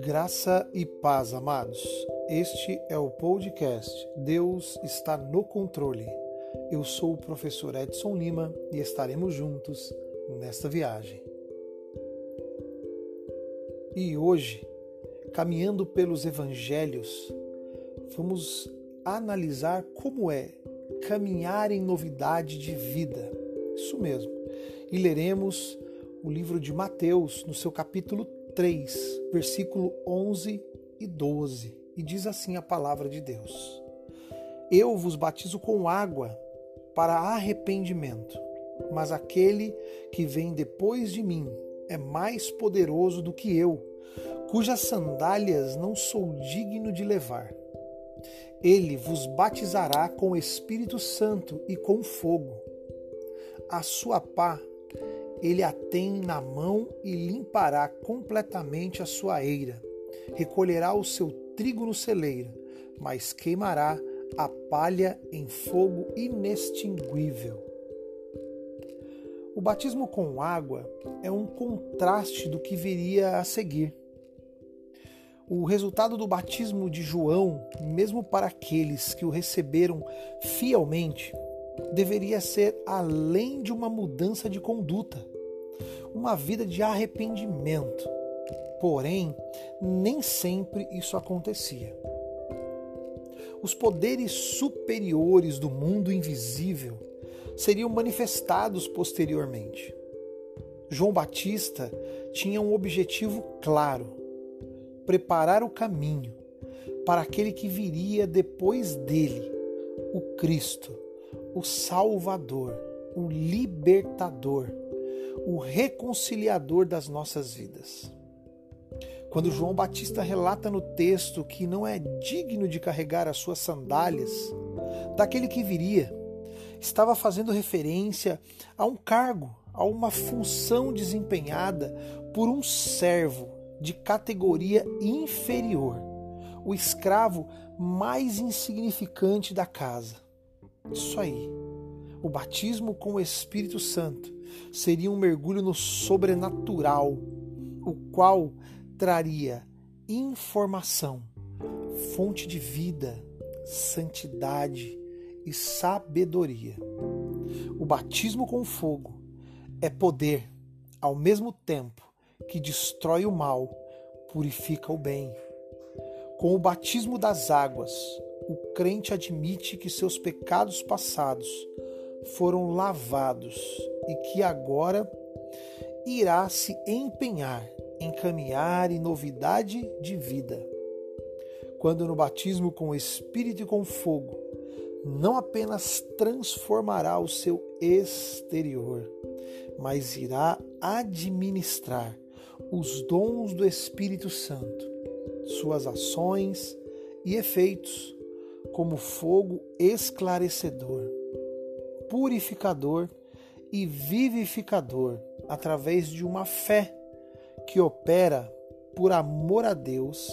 Graça e paz, amados. Este é o podcast Deus está no controle. Eu sou o professor Edson Lima e estaremos juntos nesta viagem. E hoje, caminhando pelos evangelhos, vamos analisar como é caminhar em novidade de vida. Isso mesmo. E leremos o livro de Mateus no seu capítulo 3, versículo 11 e 12, e diz assim a palavra de Deus: Eu vos batizo com água para arrependimento, mas aquele que vem depois de mim é mais poderoso do que eu, cujas sandálias não sou digno de levar. Ele vos batizará com o Espírito Santo e com fogo. A sua pá ele a tem na mão e limpará completamente a sua eira. Recolherá o seu trigo no celeiro, mas queimará a palha em fogo inextinguível. O batismo com água é um contraste do que viria a seguir. O resultado do batismo de João, mesmo para aqueles que o receberam fielmente, deveria ser além de uma mudança de conduta uma vida de arrependimento. Porém, nem sempre isso acontecia. Os poderes superiores do mundo invisível seriam manifestados posteriormente. João Batista tinha um objetivo claro: preparar o caminho para aquele que viria depois dele, o Cristo, o Salvador, o Libertador o reconciliador das nossas vidas. Quando João Batista relata no texto que não é digno de carregar as suas sandálias, daquele que viria, estava fazendo referência a um cargo, a uma função desempenhada por um servo de categoria inferior, o escravo mais insignificante da casa. Isso aí. O batismo com o Espírito Santo seria um mergulho no sobrenatural, o qual traria informação, fonte de vida, santidade e sabedoria. O batismo com fogo é poder, ao mesmo tempo que destrói o mal, purifica o bem. Com o batismo das águas, o crente admite que seus pecados passados foram lavados e que agora irá se empenhar em caminhar em novidade de vida. Quando no batismo com o Espírito e com fogo, não apenas transformará o seu exterior, mas irá administrar os dons do Espírito Santo, suas ações e efeitos, como fogo esclarecedor purificador e vivificador através de uma fé que opera por amor a Deus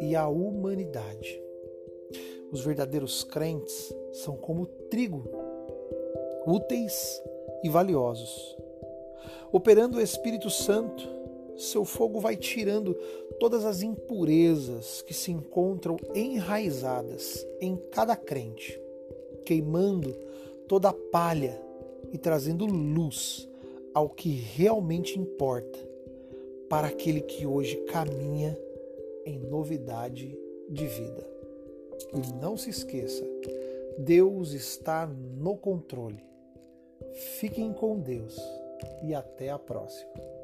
e à humanidade. Os verdadeiros crentes são como trigo, úteis e valiosos. Operando o Espírito Santo, seu fogo vai tirando todas as impurezas que se encontram enraizadas em cada crente, queimando toda a palha e trazendo luz ao que realmente importa para aquele que hoje caminha em novidade de vida. E não se esqueça, Deus está no controle. Fiquem com Deus e até a próxima.